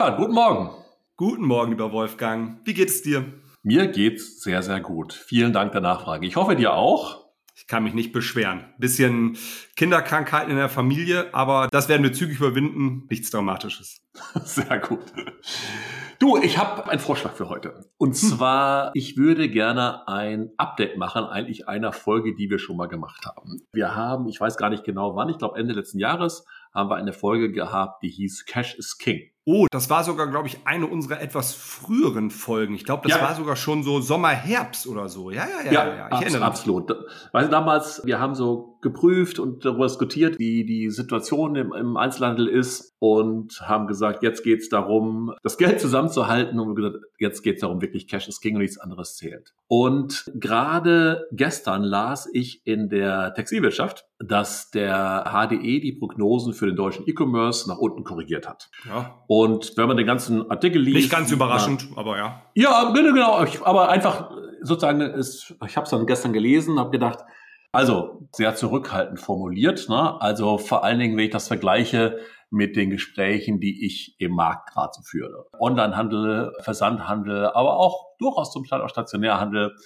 Stefan, guten Morgen. Guten Morgen, lieber Wolfgang. Wie geht es dir? Mir geht's sehr, sehr gut. Vielen Dank der Nachfrage. Ich hoffe dir auch. Ich kann mich nicht beschweren. Bisschen Kinderkrankheiten in der Familie, aber das werden wir zügig überwinden. Nichts Dramatisches. Sehr gut. Du, ich habe einen Vorschlag für heute. Und hm. zwar, ich würde gerne ein Update machen, eigentlich einer Folge, die wir schon mal gemacht haben. Wir haben, ich weiß gar nicht genau wann, ich glaube Ende letzten Jahres, haben wir eine Folge gehabt, die hieß Cash is King. Oh, das war sogar, glaube ich, eine unserer etwas früheren Folgen. Ich glaube, das ja. war sogar schon so Sommer, Herbst oder so. Ja, ja, ja, ja, ja. Ich abs erinnere mich. Absolut. Weil damals, wir haben so geprüft und darüber diskutiert, wie die Situation im, im Einzelhandel ist und haben gesagt, jetzt geht's darum, das Geld zusammenzuhalten und gesagt, jetzt geht's darum, wirklich Cash is King und nichts anderes zählt. Und gerade gestern las ich in der Textilwirtschaft, dass der HDE die Prognosen für den deutschen E-Commerce nach unten korrigiert hat. Ja. Und wenn man den ganzen Artikel liest. Nicht ganz überraschend, na, aber ja. Ja, genau, genau. Aber einfach sozusagen, ist, ich habe es dann gestern gelesen, habe gedacht, also sehr zurückhaltend formuliert. Ne? Also vor allen Dingen, wenn ich das vergleiche mit den Gesprächen, die ich im Markt gerade so führe. Onlinehandel, Versandhandel, aber auch durchaus zum Teil auch Stationärhandel.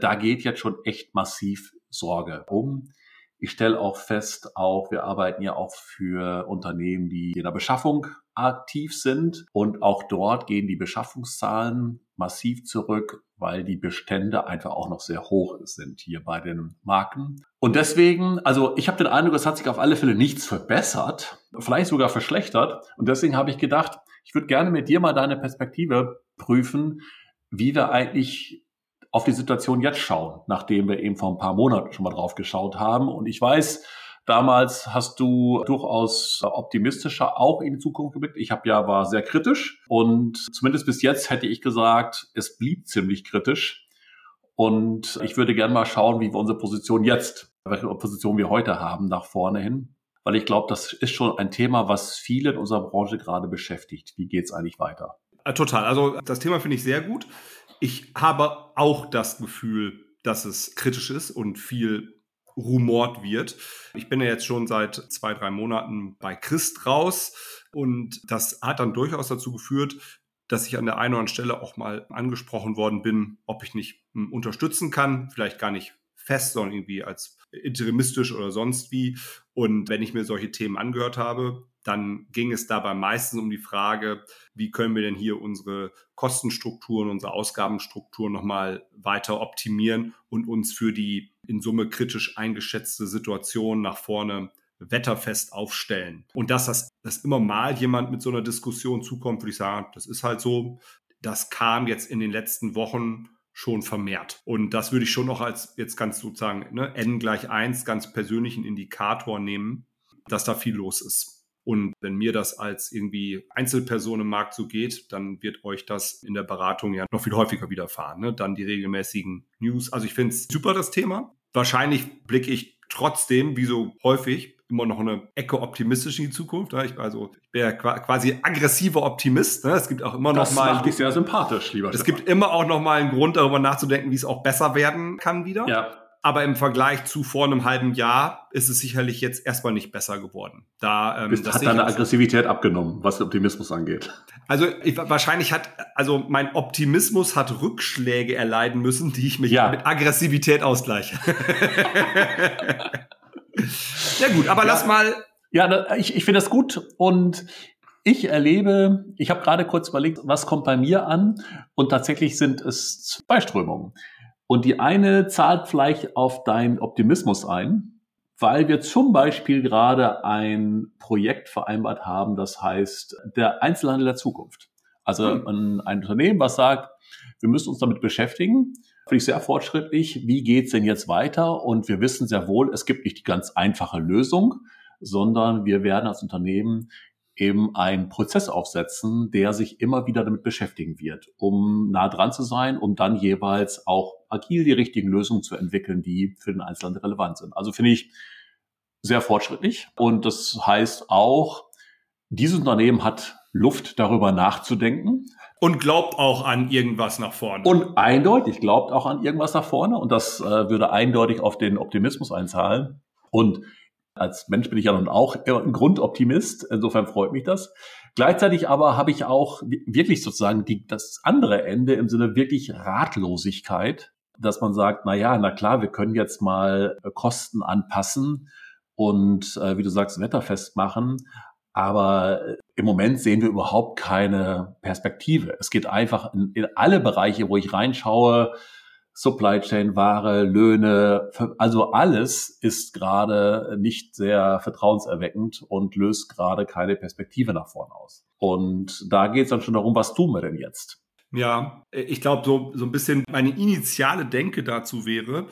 Da geht jetzt schon echt massiv Sorge um. Ich stelle auch fest, auch wir arbeiten ja auch für Unternehmen, die in der Beschaffung aktiv sind und auch dort gehen die Beschaffungszahlen massiv zurück, weil die Bestände einfach auch noch sehr hoch sind hier bei den Marken. Und deswegen, also ich habe den Eindruck, es hat sich auf alle Fälle nichts verbessert, vielleicht sogar verschlechtert. Und deswegen habe ich gedacht, ich würde gerne mit dir mal deine Perspektive prüfen, wie wir eigentlich auf die Situation jetzt schauen, nachdem wir eben vor ein paar Monaten schon mal drauf geschaut haben. Und ich weiß, damals hast du durchaus optimistischer auch in die Zukunft geblickt. Ich habe ja war sehr kritisch und zumindest bis jetzt hätte ich gesagt, es blieb ziemlich kritisch. Und ich würde gerne mal schauen, wie wir unsere Position jetzt, welche Position wir heute haben, nach vorne hin. Weil ich glaube, das ist schon ein Thema, was viele in unserer Branche gerade beschäftigt. Wie geht's eigentlich weiter? Äh, total. Also das Thema finde ich sehr gut. Ich habe auch das Gefühl, dass es kritisch ist und viel rumort wird. Ich bin ja jetzt schon seit zwei, drei Monaten bei Christ raus und das hat dann durchaus dazu geführt, dass ich an der einen oder anderen Stelle auch mal angesprochen worden bin, ob ich nicht hm, unterstützen kann, vielleicht gar nicht fest, sondern irgendwie als interimistisch oder sonst wie. Und wenn ich mir solche Themen angehört habe, dann ging es dabei meistens um die Frage, wie können wir denn hier unsere Kostenstrukturen, unsere Ausgabenstrukturen nochmal weiter optimieren und uns für die in Summe kritisch eingeschätzte Situation nach vorne wetterfest aufstellen. Und dass das dass immer mal jemand mit so einer Diskussion zukommt, würde ich sagen, das ist halt so. Das kam jetzt in den letzten Wochen schon vermehrt. Und das würde ich schon noch als jetzt ganz sozusagen ne, n gleich eins ganz persönlichen Indikator nehmen, dass da viel los ist. Und wenn mir das als irgendwie Einzelperson im Markt so geht, dann wird euch das in der Beratung ja noch viel häufiger widerfahren. Ne? Dann die regelmäßigen News. Also ich finde es super, das Thema. Wahrscheinlich blicke ich trotzdem, wie so häufig, immer noch eine Ecke optimistisch in die Zukunft. Ne? Ich, also, ich bin ja quasi aggressiver Optimist. Ne? Es gibt auch immer das noch mal. Das macht sehr sympathisch, lieber Es Stefan. gibt immer auch noch mal einen Grund, darüber nachzudenken, wie es auch besser werden kann wieder. Ja. Aber im Vergleich zu vor einem halben Jahr ist es sicherlich jetzt erstmal nicht besser geworden. Da ähm, hat deine Aggressivität abgenommen, was Optimismus angeht. Also ich, wahrscheinlich hat also mein Optimismus hat Rückschläge erleiden müssen, die ich mich ja. mit Aggressivität ausgleiche. ja gut, aber ja. lass mal. Ja, ich, ich finde das gut und ich erlebe, ich habe gerade kurz überlegt, was kommt bei mir an und tatsächlich sind es zwei Strömungen. Und die eine zahlt vielleicht auf deinen Optimismus ein, weil wir zum Beispiel gerade ein Projekt vereinbart haben, das heißt der Einzelhandel der Zukunft. Also mhm. ein, ein, Unternehmen, was sagt, wir müssen uns damit beschäftigen. Finde ich sehr fortschrittlich. Wie geht's denn jetzt weiter? Und wir wissen sehr wohl, es gibt nicht die ganz einfache Lösung, sondern wir werden als Unternehmen eben einen Prozess aufsetzen, der sich immer wieder damit beschäftigen wird, um nah dran zu sein, um dann jeweils auch agil die richtigen Lösungen zu entwickeln, die für den Einzelnen relevant sind. Also finde ich sehr fortschrittlich und das heißt auch, dieses Unternehmen hat Luft darüber nachzudenken. Und glaubt auch an irgendwas nach vorne. Und eindeutig glaubt auch an irgendwas nach vorne. Und das äh, würde eindeutig auf den Optimismus einzahlen. Und als Mensch bin ich ja nun auch ein Grundoptimist. Insofern freut mich das. Gleichzeitig aber habe ich auch wirklich sozusagen die, das andere Ende im Sinne wirklich Ratlosigkeit, dass man sagt, na ja, na klar, wir können jetzt mal äh, Kosten anpassen und äh, wie du sagst, wetterfest machen. Aber äh, im Moment sehen wir überhaupt keine Perspektive. Es geht einfach in, in alle Bereiche, wo ich reinschaue, Supply Chain, Ware, Löhne, also alles ist gerade nicht sehr vertrauenserweckend und löst gerade keine Perspektive nach vorne aus. Und da geht es dann schon darum, was tun wir denn jetzt? Ja, ich glaube, so, so ein bisschen meine initiale Denke dazu wäre,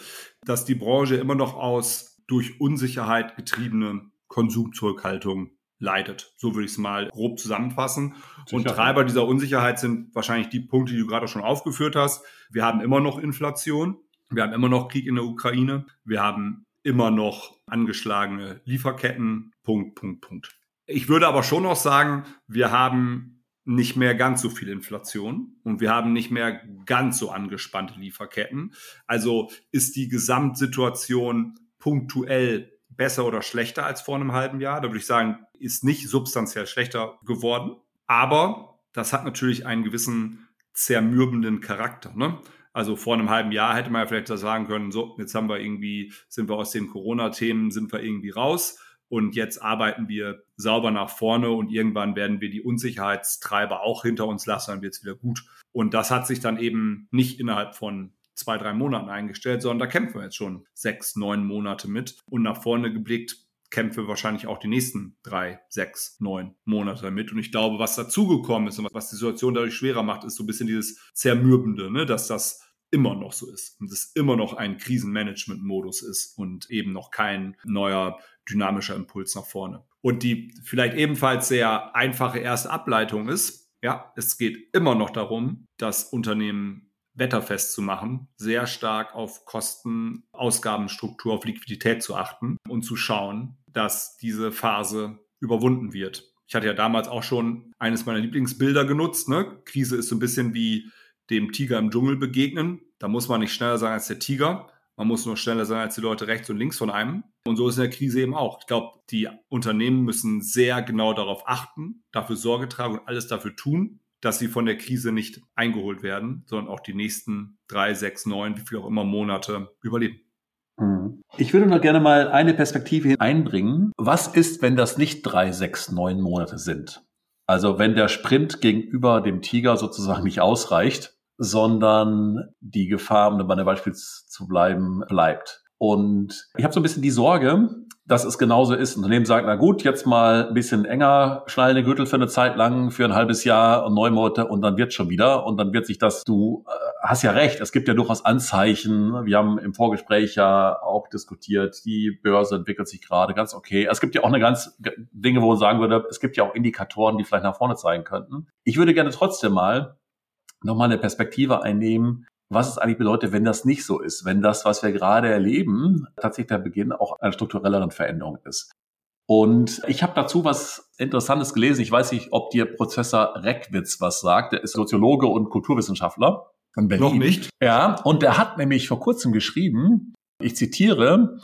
dass die Branche immer noch aus durch Unsicherheit getriebene Konsumzurückhaltung leidet. So würde ich es mal grob zusammenfassen. Und Treiber dieser Unsicherheit sind wahrscheinlich die Punkte, die du gerade schon aufgeführt hast. Wir haben immer noch Inflation. Wir haben immer noch Krieg in der Ukraine. Wir haben immer noch angeschlagene Lieferketten. Punkt, Punkt, Punkt. Ich würde aber schon noch sagen, wir haben nicht mehr ganz so viel Inflation und wir haben nicht mehr ganz so angespannte Lieferketten. Also ist die Gesamtsituation punktuell besser oder schlechter als vor einem halben Jahr? Da würde ich sagen, ist nicht substanziell schlechter geworden. Aber das hat natürlich einen gewissen zermürbenden Charakter. Ne? Also vor einem halben Jahr hätte man ja vielleicht sagen können, so, jetzt haben wir irgendwie, sind wir aus den Corona-Themen, sind wir irgendwie raus und jetzt arbeiten wir sauber nach vorne und irgendwann werden wir die Unsicherheitstreiber auch hinter uns lassen, dann wird es wieder gut. Und das hat sich dann eben nicht innerhalb von zwei, drei Monaten eingestellt, sondern da kämpfen wir jetzt schon sechs, neun Monate mit. Und nach vorne geblickt kämpfen wir wahrscheinlich auch die nächsten drei, sechs, neun Monate damit. Und ich glaube, was dazugekommen ist und was die Situation dadurch schwerer macht, ist so ein bisschen dieses Zermürbende, ne? dass das immer noch so ist und es immer noch ein Krisenmanagement-Modus ist und eben noch kein neuer dynamischer Impuls nach vorne. Und die vielleicht ebenfalls sehr einfache erste Ableitung ist, ja, es geht immer noch darum, das Unternehmen wetterfest zu machen, sehr stark auf Kosten, Ausgabenstruktur, auf Liquidität zu achten und zu schauen, dass diese Phase überwunden wird. Ich hatte ja damals auch schon eines meiner Lieblingsbilder genutzt. Ne? Krise ist so ein bisschen wie dem Tiger im Dschungel begegnen. Da muss man nicht schneller sein als der Tiger. Man muss nur schneller sein als die Leute rechts und links von einem. Und so ist in der Krise eben auch. Ich glaube, die Unternehmen müssen sehr genau darauf achten, dafür Sorge tragen und alles dafür tun, dass sie von der Krise nicht eingeholt werden, sondern auch die nächsten drei, sechs, neun, wie viel auch immer Monate überleben. Mhm. Ich würde noch gerne mal eine Perspektive einbringen. Was ist, wenn das nicht drei, sechs, neun Monate sind? Also wenn der Sprint gegenüber dem Tiger sozusagen nicht ausreicht, sondern die Gefahr, um bei der Beispiel zu bleiben, bleibt. Und ich habe so ein bisschen die Sorge, dass es genauso ist. Ein Unternehmen sagt, na gut, jetzt mal ein bisschen enger schnallen den Gürtel für eine Zeit lang, für ein halbes Jahr und neun Monate und dann wird schon wieder. Und dann wird sich das, du äh, hast ja recht, es gibt ja durchaus Anzeichen. Wir haben im Vorgespräch ja auch diskutiert, die Börse entwickelt sich gerade ganz okay. Es gibt ja auch eine ganz Dinge, wo man sagen würde, es gibt ja auch Indikatoren, die vielleicht nach vorne zeigen könnten. Ich würde gerne trotzdem mal nochmal eine Perspektive einnehmen, was es eigentlich bedeutet, wenn das nicht so ist, wenn das, was wir gerade erleben, tatsächlich der Beginn auch einer strukturelleren Veränderung ist. Und ich habe dazu was Interessantes gelesen. Ich weiß nicht, ob dir Professor Reckwitz was sagt. Der ist Soziologe und Kulturwissenschaftler in Berlin. Noch nicht. Ja, und der hat nämlich vor kurzem geschrieben, ich zitiere,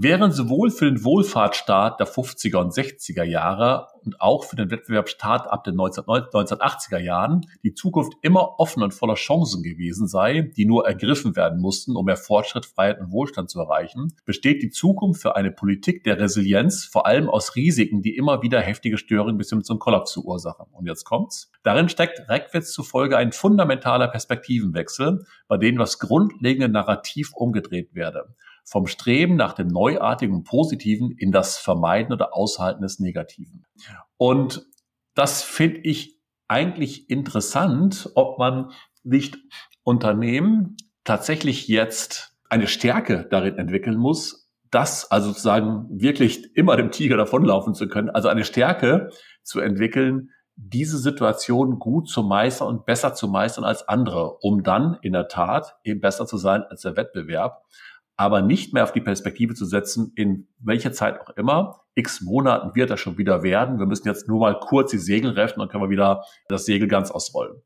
Während sowohl für den Wohlfahrtsstaat der 50er und 60er Jahre und auch für den Wettbewerbsstaat ab den 1980er Jahren die Zukunft immer offen und voller Chancen gewesen sei, die nur ergriffen werden mussten, um mehr Fortschritt, Freiheit und Wohlstand zu erreichen, besteht die Zukunft für eine Politik der Resilienz vor allem aus Risiken, die immer wieder heftige Störungen bis hin zum Kollaps verursachen. Und jetzt kommt's. Darin steckt Reckwitz zufolge ein fundamentaler Perspektivenwechsel, bei dem das grundlegende Narrativ umgedreht werde vom Streben nach dem Neuartigen Positiven in das Vermeiden oder Aushalten des Negativen. Und das finde ich eigentlich interessant, ob man nicht Unternehmen tatsächlich jetzt eine Stärke darin entwickeln muss, das also sozusagen wirklich immer dem Tiger davonlaufen zu können, also eine Stärke zu entwickeln, diese Situation gut zu meistern und besser zu meistern als andere, um dann in der Tat eben besser zu sein als der Wettbewerb aber nicht mehr auf die Perspektive zu setzen, in welcher Zeit auch immer, x Monaten wird das schon wieder werden. Wir müssen jetzt nur mal kurz die Segel reffen und können wir wieder das Segel ganz ausrollen.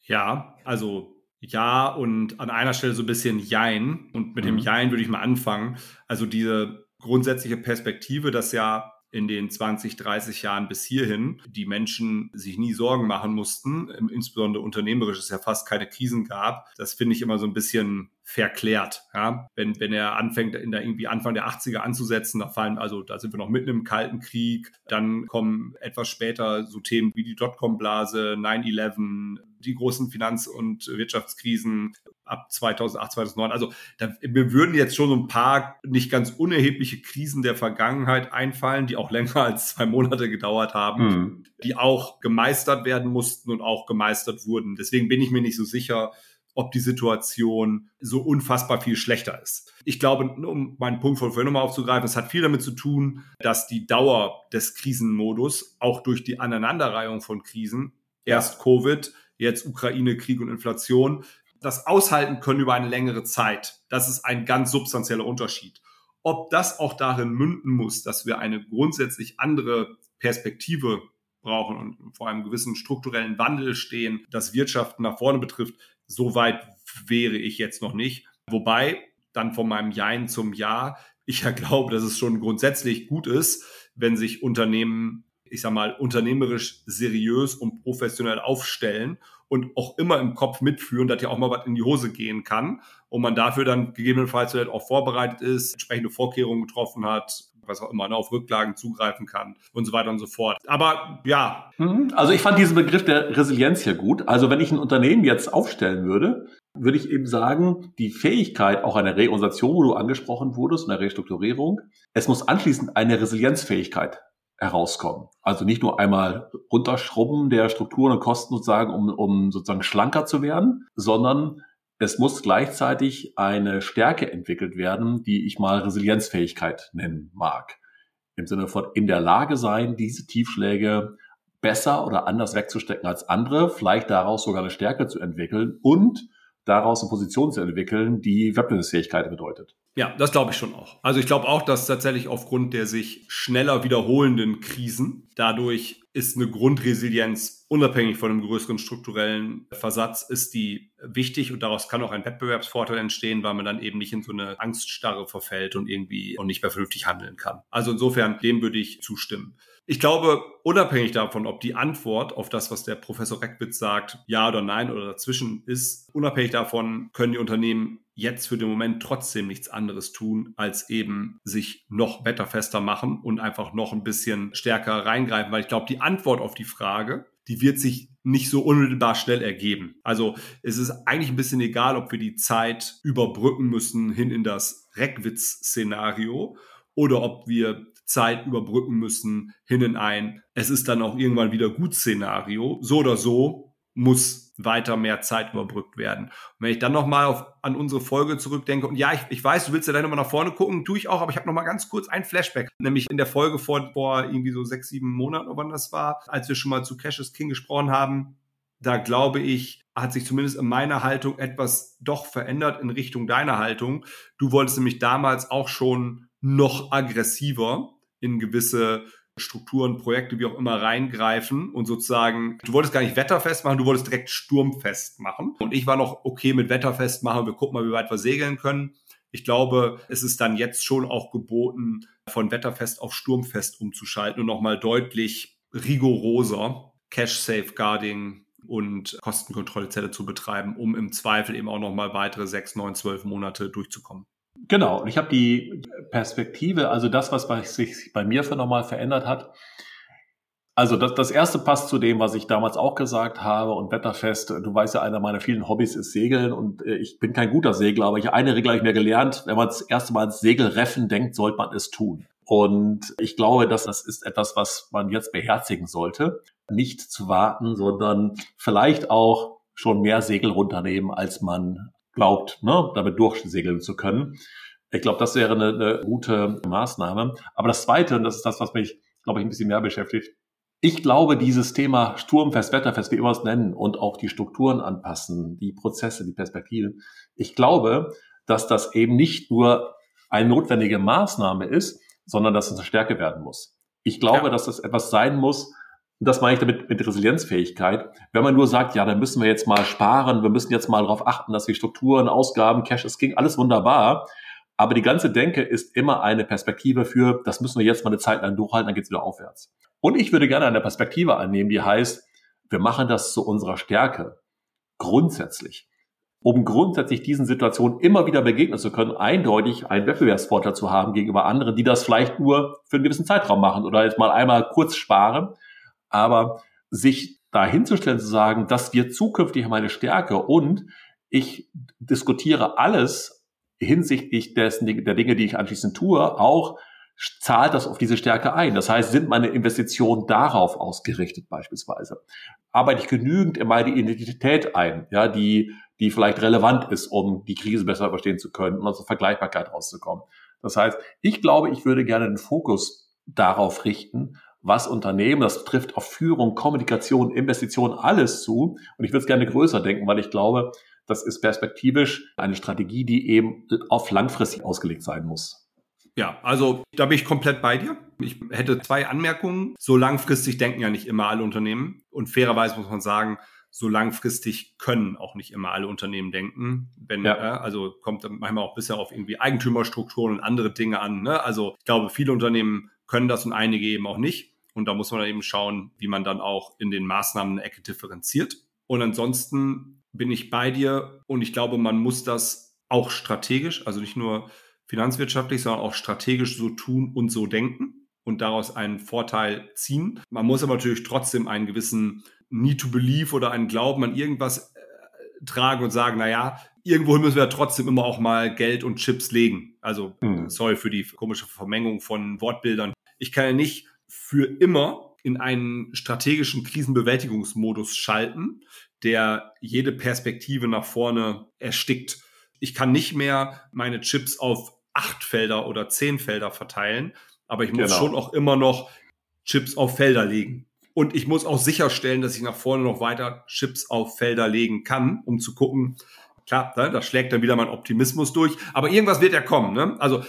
Ja, also ja und an einer Stelle so ein bisschen Jein. Und mit mhm. dem Jein würde ich mal anfangen. Also diese grundsätzliche Perspektive, dass ja in den 20, 30 Jahren bis hierhin die Menschen sich nie Sorgen machen mussten, insbesondere unternehmerisch es ja fast keine Krisen gab. Das finde ich immer so ein bisschen verklärt. Ja? Wenn, wenn er anfängt, in der irgendwie Anfang der 80er anzusetzen, da fallen, also da sind wir noch mitten im Kalten Krieg, dann kommen etwas später so Themen wie die Dotcom-Blase, 9-11, die großen Finanz- und Wirtschaftskrisen ab 2008, 2009. Also da, mir würden jetzt schon ein paar nicht ganz unerhebliche Krisen der Vergangenheit einfallen, die auch länger als zwei Monate gedauert haben, mhm. die auch gemeistert werden mussten und auch gemeistert wurden. Deswegen bin ich mir nicht so sicher, ob die Situation so unfassbar viel schlechter ist. Ich glaube, um meinen Punkt von vorhin nochmal aufzugreifen, es hat viel damit zu tun, dass die Dauer des Krisenmodus auch durch die Aneinanderreihung von Krisen, erst Covid, jetzt Ukraine, Krieg und Inflation, das aushalten können über eine längere Zeit. Das ist ein ganz substanzieller Unterschied. Ob das auch darin münden muss, dass wir eine grundsätzlich andere Perspektive brauchen und vor einem gewissen strukturellen Wandel stehen, das Wirtschaften nach vorne betrifft, so weit wäre ich jetzt noch nicht. Wobei dann von meinem Jein zum Ja ich ja glaube, dass es schon grundsätzlich gut ist, wenn sich Unternehmen, ich sag mal, unternehmerisch seriös und professionell aufstellen und auch immer im Kopf mitführen, dass ja auch mal was in die Hose gehen kann und man dafür dann gegebenenfalls auch vorbereitet ist, entsprechende Vorkehrungen getroffen hat, was auch immer, ne, auf Rücklagen zugreifen kann und so weiter und so fort. Aber ja. Mhm. Also ich fand diesen Begriff der Resilienz hier gut. Also wenn ich ein Unternehmen jetzt aufstellen würde, würde ich eben sagen, die Fähigkeit auch einer Reorganisation, wo du angesprochen wurdest, einer Restrukturierung, es muss anschließend eine Resilienzfähigkeit herauskommen. Also nicht nur einmal runterschrubben der Strukturen und Kosten sozusagen, um, um sozusagen schlanker zu werden, sondern es muss gleichzeitig eine Stärke entwickelt werden, die ich mal Resilienzfähigkeit nennen mag. Im Sinne von in der Lage sein, diese Tiefschläge besser oder anders wegzustecken als andere, vielleicht daraus sogar eine Stärke zu entwickeln und daraus eine Position zu entwickeln, die Wettbewerbsfähigkeit bedeutet. Ja, das glaube ich schon auch. Also ich glaube auch, dass tatsächlich aufgrund der sich schneller wiederholenden Krisen dadurch ist eine Grundresilienz unabhängig von einem größeren strukturellen Versatz ist die wichtig und daraus kann auch ein Wettbewerbsvorteil entstehen, weil man dann eben nicht in so eine Angststarre verfällt und irgendwie und nicht mehr vernünftig handeln kann. Also insofern dem würde ich zustimmen. Ich glaube, unabhängig davon, ob die Antwort auf das, was der Professor Reckwitz sagt, ja oder nein oder dazwischen ist, unabhängig davon können die Unternehmen jetzt für den Moment trotzdem nichts anderes tun, als eben sich noch wetterfester machen und einfach noch ein bisschen stärker reingreifen, weil ich glaube, die Antwort auf die Frage, die wird sich nicht so unmittelbar schnell ergeben. Also es ist eigentlich ein bisschen egal, ob wir die Zeit überbrücken müssen hin in das Reckwitz-Szenario oder ob wir Zeit überbrücken müssen hin in ein, es ist dann auch irgendwann wieder gut Szenario. So oder so muss weiter mehr Zeit überbrückt werden. Und wenn ich dann nochmal an unsere Folge zurückdenke, und ja, ich, ich weiß, du willst ja dann nochmal nach vorne gucken, tue ich auch, aber ich habe nochmal ganz kurz ein Flashback, nämlich in der Folge vor, vor irgendwie so sechs, sieben Monaten, wann das war, als wir schon mal zu Cash is King gesprochen haben, da glaube ich, hat sich zumindest in meiner Haltung etwas doch verändert in Richtung deiner Haltung. Du wolltest nämlich damals auch schon noch aggressiver in gewisse Strukturen, Projekte, wie auch immer reingreifen und sozusagen, du wolltest gar nicht wetterfest machen, du wolltest direkt sturmfest machen. Und ich war noch okay mit wetterfest machen, wir gucken mal, wie weit wir segeln können. Ich glaube, es ist dann jetzt schon auch geboten, von wetterfest auf sturmfest umzuschalten und nochmal deutlich rigoroser Cash Safeguarding und Kostenkontrollzelle zu betreiben, um im Zweifel eben auch nochmal weitere sechs, neun, zwölf Monate durchzukommen. Genau, und ich habe die Perspektive, also das, was sich bei mir für nochmal verändert hat. Also das, das erste passt zu dem, was ich damals auch gesagt habe und Wetterfest. Du weißt ja, einer meiner vielen Hobbys ist Segeln und äh, ich bin kein guter Segler, aber ich eine Regel habe ich mir gelernt, wenn man das erste Mal ans Segelreffen denkt, sollte man es tun. Und ich glaube, dass das ist etwas, was man jetzt beherzigen sollte. Nicht zu warten, sondern vielleicht auch schon mehr Segel runternehmen, als man glaubt, ne, damit durchsegeln zu können. Ich glaube, das wäre eine, eine gute Maßnahme. Aber das Zweite, und das ist das, was mich, glaube ich, ein bisschen mehr beschäftigt, ich glaube, dieses Thema Sturmfest, Wetterfest, wie immer es nennen, und auch die Strukturen anpassen, die Prozesse, die Perspektiven. Ich glaube, dass das eben nicht nur eine notwendige Maßnahme ist, sondern dass es eine Stärke werden muss. Ich glaube, ja. dass das etwas sein muss, und das meine ich damit mit Resilienzfähigkeit. Wenn man nur sagt, ja, dann müssen wir jetzt mal sparen, wir müssen jetzt mal darauf achten, dass die Strukturen, Ausgaben, Cash ist King, alles wunderbar. Aber die ganze Denke ist immer eine Perspektive für, das müssen wir jetzt mal eine Zeit lang durchhalten, dann geht's wieder aufwärts. Und ich würde gerne eine Perspektive annehmen, die heißt, wir machen das zu unserer Stärke. Grundsätzlich. Um grundsätzlich diesen Situationen immer wieder begegnen zu können, eindeutig einen Wettbewerbsvorteil zu haben gegenüber anderen, die das vielleicht nur für einen gewissen Zeitraum machen oder jetzt mal einmal kurz sparen. Aber sich da hinzustellen, zu sagen, das wird zukünftig meine Stärke und ich diskutiere alles hinsichtlich dessen, der Dinge, die ich anschließend tue, auch zahlt das auf diese Stärke ein. Das heißt, sind meine Investitionen darauf ausgerichtet beispielsweise? Arbeite ich genügend in meine Identität ein, ja, die, die vielleicht relevant ist, um die Krise besser überstehen zu können und aus der Vergleichbarkeit rauszukommen? Das heißt, ich glaube, ich würde gerne den Fokus darauf richten, was Unternehmen, das trifft auf Führung, Kommunikation, Investitionen, alles zu. Und ich würde es gerne größer denken, weil ich glaube, das ist perspektivisch eine Strategie, die eben auf langfristig ausgelegt sein muss. Ja, also da bin ich komplett bei dir. Ich hätte zwei Anmerkungen. So langfristig denken ja nicht immer alle Unternehmen. Und fairerweise muss man sagen, so langfristig können auch nicht immer alle Unternehmen denken. Wenn, ja. äh, also kommt manchmal auch bisher auf irgendwie Eigentümerstrukturen und andere Dinge an. Ne? Also ich glaube, viele Unternehmen können das und einige eben auch nicht. Und da muss man eben schauen, wie man dann auch in den Maßnahmen eine Ecke differenziert. Und ansonsten bin ich bei dir und ich glaube, man muss das auch strategisch, also nicht nur finanzwirtschaftlich, sondern auch strategisch so tun und so denken und daraus einen Vorteil ziehen. Man muss aber natürlich trotzdem einen gewissen Need to Believe oder einen Glauben an irgendwas äh, tragen und sagen, na ja, irgendwo müssen wir trotzdem immer auch mal Geld und Chips legen. Also, mhm. sorry für die komische Vermengung von Wortbildern. Ich kann ja nicht für immer in einen strategischen Krisenbewältigungsmodus schalten, der jede Perspektive nach vorne erstickt. Ich kann nicht mehr meine Chips auf acht Felder oder zehn Felder verteilen, aber ich muss genau. schon auch immer noch Chips auf Felder legen. Und ich muss auch sicherstellen, dass ich nach vorne noch weiter Chips auf Felder legen kann, um zu gucken, klar, ne, da schlägt dann wieder mein Optimismus durch, aber irgendwas wird ja kommen. Ne? Also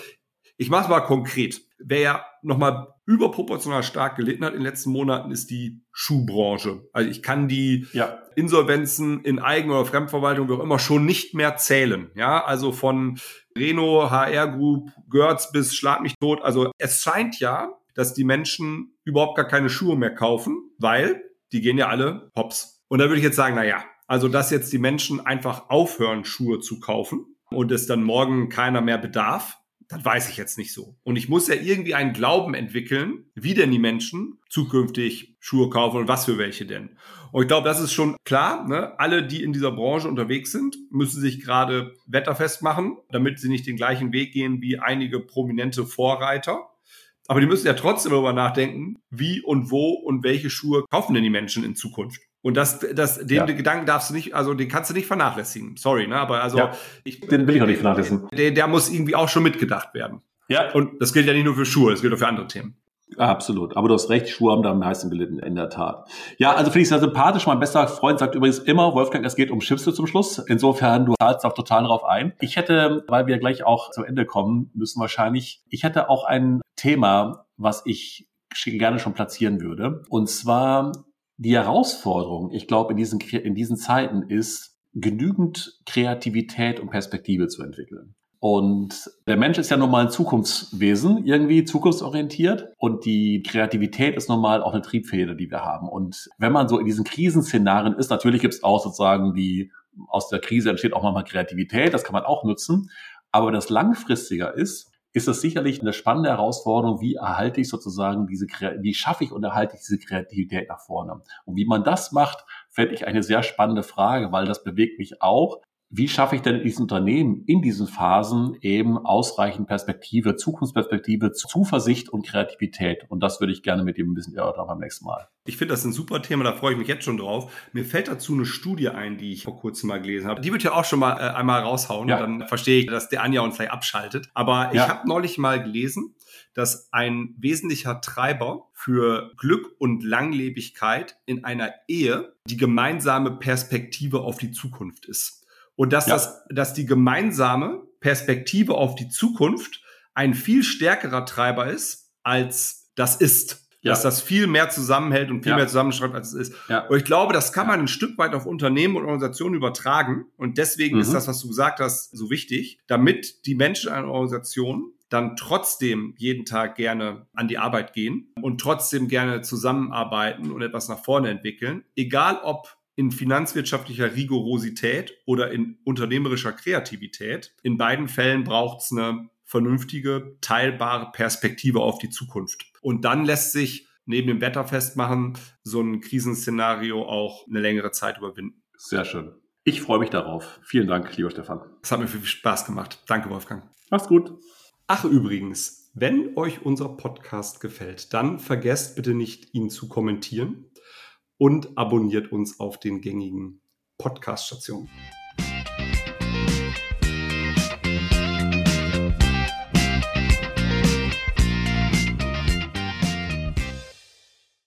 ich mache es mal konkret. Wer ja nochmal überproportional stark gelitten hat in den letzten Monaten, ist die Schuhbranche. Also ich kann die ja. Insolvenzen in Eigen- oder Fremdverwaltung wie auch immer schon nicht mehr zählen. Ja, also von Reno, HR Group, Görz bis Schlag mich tot. Also es scheint ja, dass die Menschen überhaupt gar keine Schuhe mehr kaufen, weil die gehen ja alle hops. Und da würde ich jetzt sagen, na ja, also dass jetzt die Menschen einfach aufhören, Schuhe zu kaufen und es dann morgen keiner mehr bedarf, das weiß ich jetzt nicht so. Und ich muss ja irgendwie einen Glauben entwickeln, wie denn die Menschen zukünftig Schuhe kaufen und was für welche denn. Und ich glaube, das ist schon klar. Ne? Alle, die in dieser Branche unterwegs sind, müssen sich gerade wetterfest machen, damit sie nicht den gleichen Weg gehen wie einige prominente Vorreiter. Aber die müssen ja trotzdem darüber nachdenken, wie und wo und welche Schuhe kaufen denn die Menschen in Zukunft. Und das, das, den ja. Gedanken darfst du nicht, also den kannst du nicht vernachlässigen. Sorry, ne? Aber also ja, ich, den will ich auch nicht vernachlässigen. Der, der muss irgendwie auch schon mitgedacht werden. Ja. Und das gilt ja nicht nur für Schuhe, das gilt auch für andere Themen. Absolut. Aber du hast recht, Schuhe haben da am meisten gelitten, in der Tat. Ja, also finde ich sehr sympathisch. Mein bester Freund sagt übrigens immer, Wolfgang, es geht um Schiffste zum Schluss. Insofern, du zahlst auch total darauf ein. Ich hätte, weil wir gleich auch zum Ende kommen müssen wahrscheinlich, ich hätte auch ein Thema, was ich gerne schon platzieren würde. Und zwar die Herausforderung, ich glaube, in diesen, in diesen Zeiten ist, genügend Kreativität und Perspektive zu entwickeln. Und der Mensch ist ja nun mal ein Zukunftswesen, irgendwie zukunftsorientiert. Und die Kreativität ist normal auch eine Triebfeder, die wir haben. Und wenn man so in diesen Krisenszenarien ist, natürlich gibt es auch sozusagen die, aus der Krise entsteht auch mal Kreativität, das kann man auch nutzen. Aber das langfristiger ist, ist das sicherlich eine spannende Herausforderung, wie erhalte ich sozusagen diese, wie schaffe ich und erhalte ich diese Kreativität nach vorne? Und wie man das macht, fände ich eine sehr spannende Frage, weil das bewegt mich auch, wie schaffe ich denn in diesen Unternehmen in diesen Phasen eben ausreichend Perspektive, Zukunftsperspektive, Zuversicht und Kreativität? Und das würde ich gerne mit ihm ein bisschen erörtern beim nächsten Mal. Ich finde das ein super Thema, da freue ich mich jetzt schon drauf. Mir fällt dazu eine Studie ein, die ich vor kurzem mal gelesen habe. Die wird ja auch schon mal äh, einmal raushauen. Ja. dann verstehe ich, dass der Anja uns gleich abschaltet. Aber ich ja. habe neulich mal gelesen, dass ein wesentlicher Treiber für Glück und Langlebigkeit in einer Ehe die gemeinsame Perspektive auf die Zukunft ist. Und dass, ja. das, dass die gemeinsame Perspektive auf die Zukunft ein viel stärkerer Treiber ist, als das ist. Ja. Dass das viel mehr zusammenhält und viel ja. mehr zusammenschreibt, als es ist. Ja. Und ich glaube, das kann man ein Stück weit auf Unternehmen und Organisationen übertragen. Und deswegen mhm. ist das, was du gesagt hast, so wichtig, damit die Menschen einer Organisation dann trotzdem jeden Tag gerne an die Arbeit gehen und trotzdem gerne zusammenarbeiten und etwas nach vorne entwickeln. Egal ob in finanzwirtschaftlicher Rigorosität oder in unternehmerischer Kreativität. In beiden Fällen braucht es eine vernünftige, teilbare Perspektive auf die Zukunft. Und dann lässt sich neben dem Wetter festmachen, so ein Krisenszenario auch eine längere Zeit überwinden. Sehr schön. Ich freue mich darauf. Vielen Dank, lieber Stefan. Es hat mir viel Spaß gemacht. Danke, Wolfgang. Mach's gut. Ach übrigens, wenn euch unser Podcast gefällt, dann vergesst bitte nicht, ihn zu kommentieren und abonniert uns auf den gängigen Podcast-Stationen.